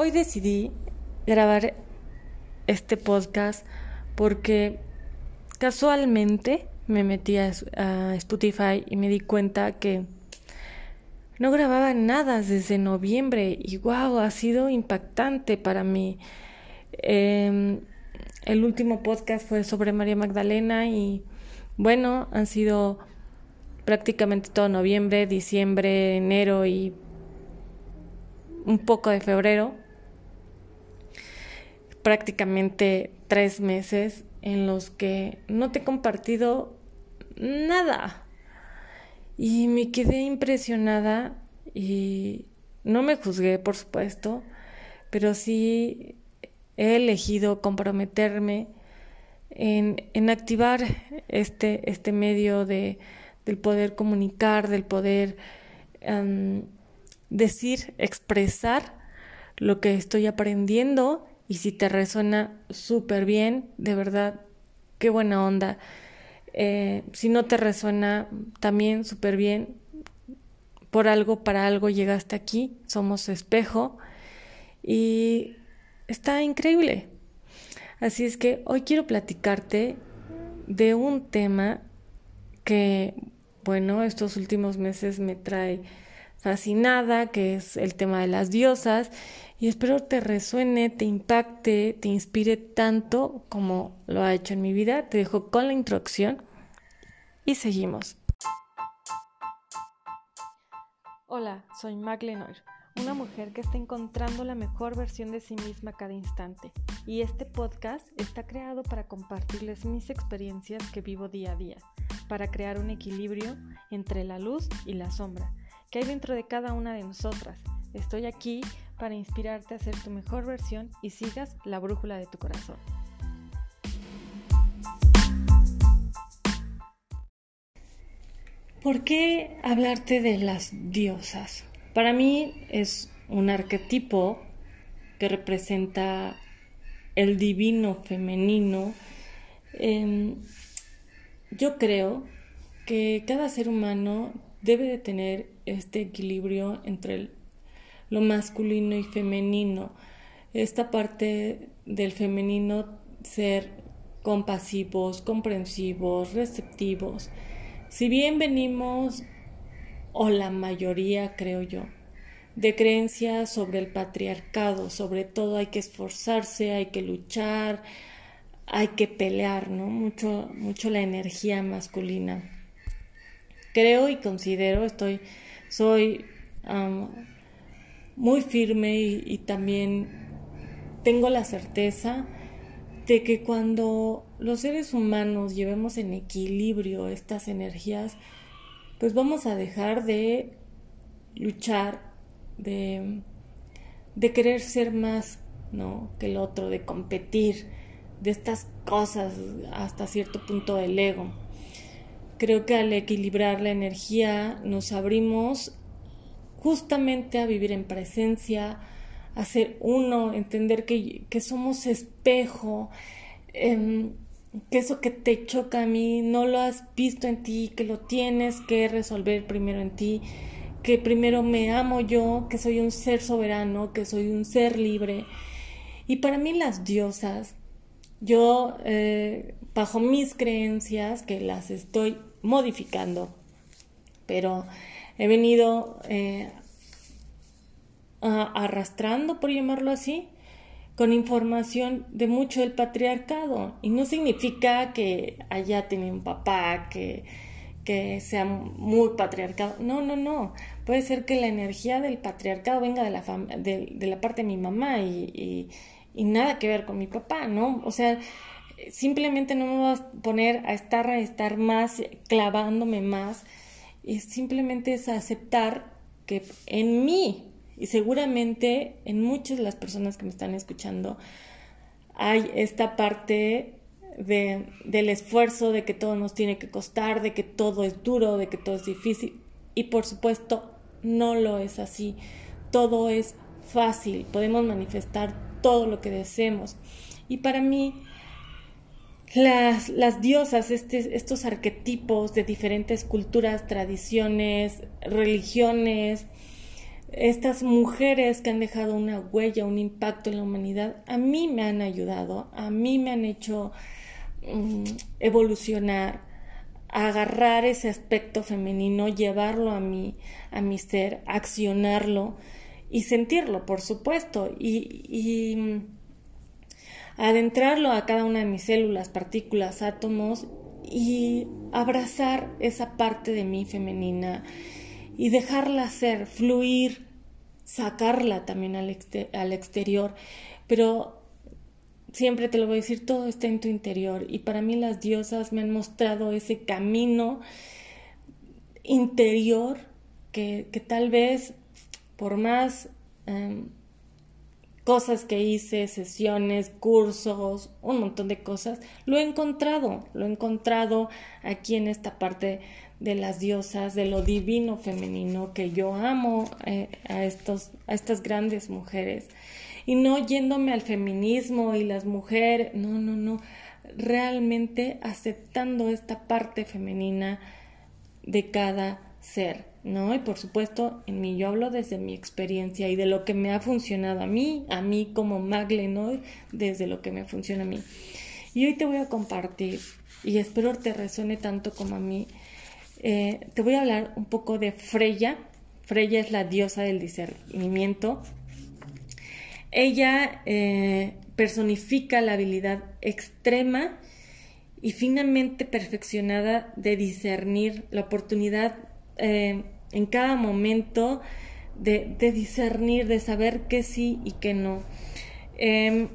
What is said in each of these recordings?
hoy decidí grabar este podcast porque casualmente me metí a, Spotify y me di cuenta que no grababa nada desde noviembre y wow, ha sido impactante para mí. Em, el último podcast fue sobre María Magdalena y bueno, han sido prácticamente todo noviembre, diciembre, enero y un poco de febrero. Prácticamente tres meses en los que no te he compartido nada. Y me quedé impresionada y no me juzgué, por supuesto, pero sí he elegido comprometerme en, activar este, este medio de, del poder comunicar, del poder decir, expresar lo que estoy aprendiendo y si te resuena súper bien, de verdad, qué buena onda. Eh, si no te resuena también súper bien, por algo, para algo llegaste aquí, somos espejo y está increíble. Así es que hoy quiero platicarte de un tema que, bueno, estos últimos meses me trae fascinada, que es el tema de las diosas, y espero te resuene, te impacte, te inspire tanto como lo ha hecho en mi vida. Te dejo con la introducción y seguimos. Hola, soy Mag Lenoir una mujer que está encontrando la mejor versión de sí misma cada instante. Y este podcast está creado para compartirles mis experiencias que vivo día a día, para crear un equilibrio entre la luz y la sombra que hay dentro de cada una de nosotras. Estoy aquí para inspirarte a ser tu mejor versión y sigas la brújula de tu corazón. ¿Por qué hablarte de las diosas? Para mí es un arquetipo que representa el divino femenino. Em, yo creo que cada ser humano debe de tener este equilibrio entre lo masculino y femenino. Esta parte del femenino ser compasivos, comprensivos, receptivos. Si bien venimos o la mayoría, creo yo, de creencias sobre el patriarcado, sobre todo hay que esforzarse, hay que luchar, hay que pelear, ¿no? Mucho, mucho la energía masculina. Creo y considero, estoy, soy muy firme y también tengo la certeza de que cuando los seres humanos llevemos en equilibrio estas energías, pues vamos a dejar de luchar, de, de querer ser más ¿no? que el otro, de competir, de estas cosas hasta cierto punto del ego. Creo que al equilibrar la energía nos abrimos justamente a vivir en presencia, a ser uno, entender que, que somos espejo. Eh, que eso que te choca a mí no lo has visto en ti, que lo tienes que resolver primero en ti, que primero me amo yo, que soy un ser soberano, que soy un ser libre. Y para mí las diosas, yo, eh, bajo mis creencias, que las estoy modificando, pero he venido eh, arrastrando, por llamarlo así, con información de mucho del patriarcado. Y no significa que allá tiene un papá que, que sea muy patriarcado. No, no, no. Puede ser que la energía del patriarcado venga de la, de, la parte de mi mamá y, nada que ver con mi papá, ¿no? O sea, simplemente no me voy a poner a estar, a estar más, clavándome más. Y simplemente es aceptar que en mí y seguramente en muchas de las personas que me están escuchando hay esta parte de, del esfuerzo, de que todo nos tiene que costar, de que todo es duro, de que todo es difícil. Y por supuesto, no lo es así. Todo es fácil, podemos manifestar todo lo que deseemos. Y para mí, las, las diosas, este, estos arquetipos de diferentes culturas, tradiciones, religiones, estas mujeres que han dejado una huella, un impacto en la humanidad, a mí me han ayudado, a mí me han hecho mm, evolucionar, agarrar ese aspecto femenino, llevarlo a mi, a mi ser, accionarlo y sentirlo, por supuesto, y, y mm, adentrarlo a cada una de mis células, partículas, átomos y abrazar esa parte de mí femenina y dejarla ser, fluir, sacarla también al, al exterior, pero siempre te lo voy a decir, todo está en tu interior y para mí las diosas me han mostrado ese camino interior que, que tal vez por más em, cosas que hice, sesiones, cursos, un montón de cosas, lo he encontrado, lo he encontrado aquí en esta parte de las diosas, de lo divino femenino, que yo amo eh, a, estos, a estas grandes mujeres. Y no yéndome al feminismo y las mujeres, no, no, no, realmente aceptando esta parte femenina de cada ser. ¿No? Y por supuesto, en mí yo hablo desde mi experiencia y de lo que me ha funcionado a mí, a mí como Maglenor, desde lo que me funciona a mí. Y hoy te voy a compartir, y espero te resuene tanto como a mí, eh, te voy a hablar un poco de Freya. Freya es la diosa del discernimiento. Ella eh, personifica la habilidad extrema y finamente perfeccionada de discernir la oportunidad eh, en cada momento de, discernir, de saber qué sí y qué no. Em,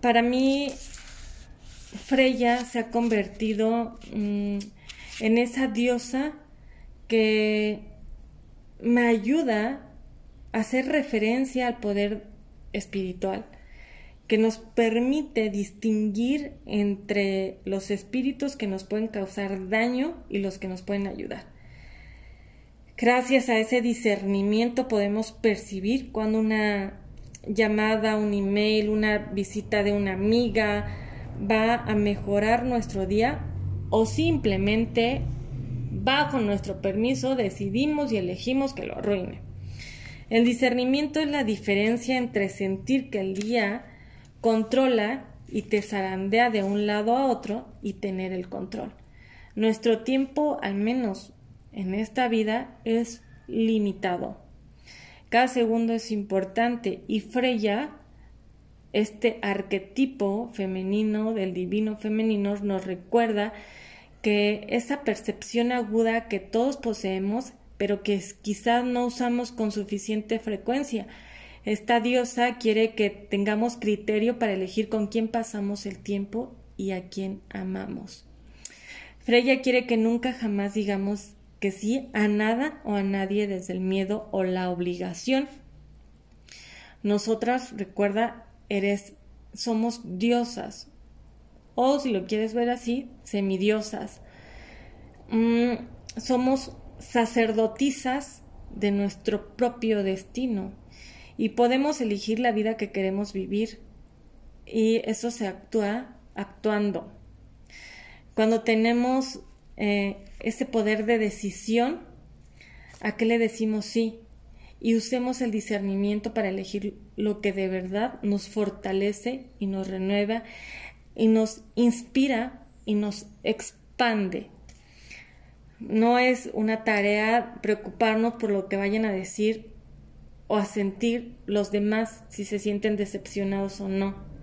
para mí, Freya se ha convertido mm, en esa diosa que me ayuda a hacer referencia al poder espiritual, que nos permite distinguir entre los espíritus que nos pueden causar daño y los que nos pueden ayudar. Gracias a ese discernimiento podemos percibir cuando una llamada, un email, una visita de una amiga va a mejorar nuestro día o simplemente bajo nuestro permiso decidimos y elegimos que lo arruine. El discernimiento es la diferencia entre sentir que el día controla y te zarandea de un lado a otro y tener el control. Nuestro tiempo, al menos en esta vida es limitado. Cada segundo es importante y Freya, este arquetipo femenino del divino femenino, nos recuerda que esa percepción aguda que todos poseemos, pero que quizás no usamos con suficiente frecuencia. Esta diosa quiere que tengamos criterio para elegir con quién pasamos el tiempo y a quién amamos. Freya quiere que nunca jamás digamos que sí a nada o a nadie desde el miedo o la obligación. Nosotras, recuerda, eres, somos diosas, o si lo quieres ver así, semidiosas. Mm, somos sacerdotisas de nuestro propio destino y podemos elegir la vida que queremos vivir y eso se actúa actuando. Cuando tenemos eh, ese poder de decisión, ¿a qué le decimos sí? Y usemos el discernimiento para elegir lo que de verdad nos fortalece y nos renueva y nos inspira y nos expande. No es una tarea preocuparnos por lo que vayan a decir o a sentir los demás si se sienten decepcionados o no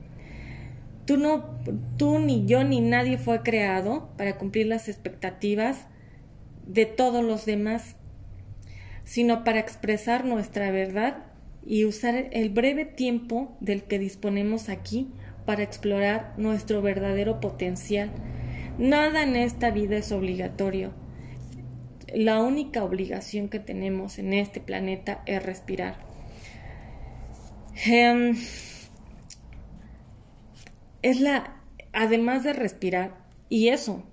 Tú no, tú ni yo ni nadie fue creado para cumplir las expectativas de todos los demás, sino para expresar nuestra verdad y usar el breve tiempo del que disponemos aquí para explorar nuestro verdadero potencial. Nada en esta vida es obligatorio. La única obligación que tenemos en este planeta es respirar. Em, es la, además de respirar, y eso,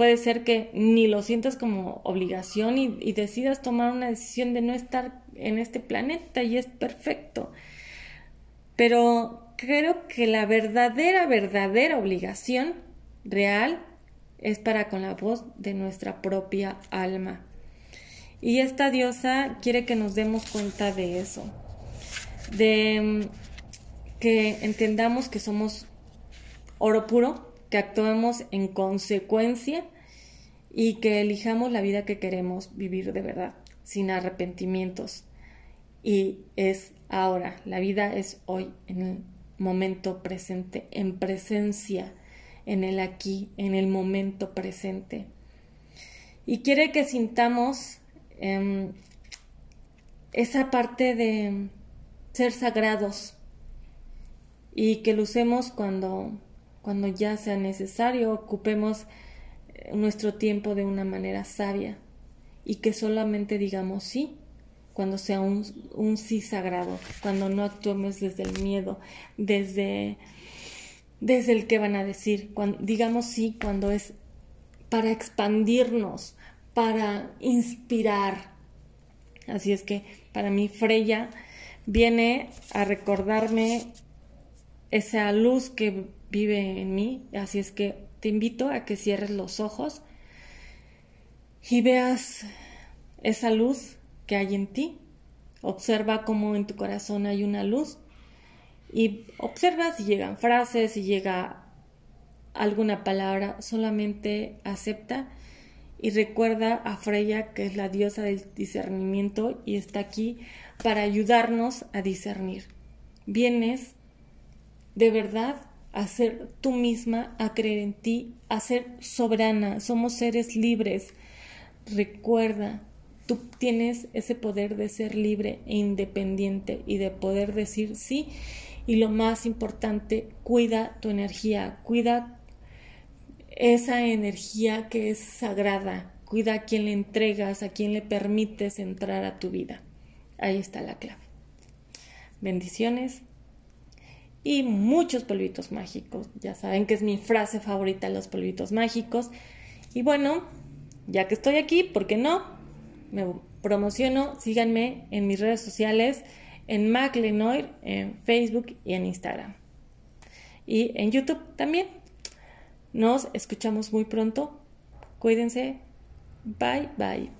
puede ser que ni lo sientas como obligación y, decidas tomar una decisión de no estar en este planeta y es perfecto. Pero creo que la verdadera, verdadera obligación real es para con la voz de nuestra propia alma. Y esta diosa quiere que nos demos cuenta de eso, de mm, que entendamos que somos oro puro, que actuemos en consecuencia y que elijamos la vida que queremos vivir de verdad, sin arrepentimientos. Y es ahora, la vida es hoy, en el momento presente, en presencia, en el aquí, en el momento presente. Y quiere que sintamos em, esa parte de ser sagrados y que lo usemos cuando, cuando ya sea necesario, ocupemos eh, nuestro tiempo de una manera sabia y que solamente digamos sí cuando sea un, un sí sagrado, cuando no actuemos desde el miedo, desde, desde el que van a decir, cuando, digamos sí cuando es para expandirnos, para inspirar. Así es que para mí Freya viene a recordarme esa luz que vive en mí. Así es que te invito a que cierres los ojos y veas esa luz que hay en ti. Observa cómo en tu corazón hay una luz y observa si llegan frases, si llega alguna palabra, solamente acepta y recuerda a Freya que es la diosa del discernimiento y está aquí para ayudarnos a discernir. Vienes de verdad a ser tú misma, a creer en ti, a ser soberana. Somos seres libres. Recuerda, tú tienes ese poder de ser libre e independiente y de poder decir sí. Y lo más importante, cuida tu energía, cuida esa energía que es sagrada, cuida a quien le entregas, a quien le permites entrar a tu vida. Ahí está la clave. Bendiciones y muchos polvitos mágicos. Ya saben que es mi frase favorita, los polvitos mágicos. Y bueno, ya que estoy aquí, ¿por qué no? Me promociono, síganme en mis redes sociales, en MacLenoir, en Facebook y en Instagram. Y en YouTube también. Nos escuchamos muy pronto. Cuídense. Bye, bye.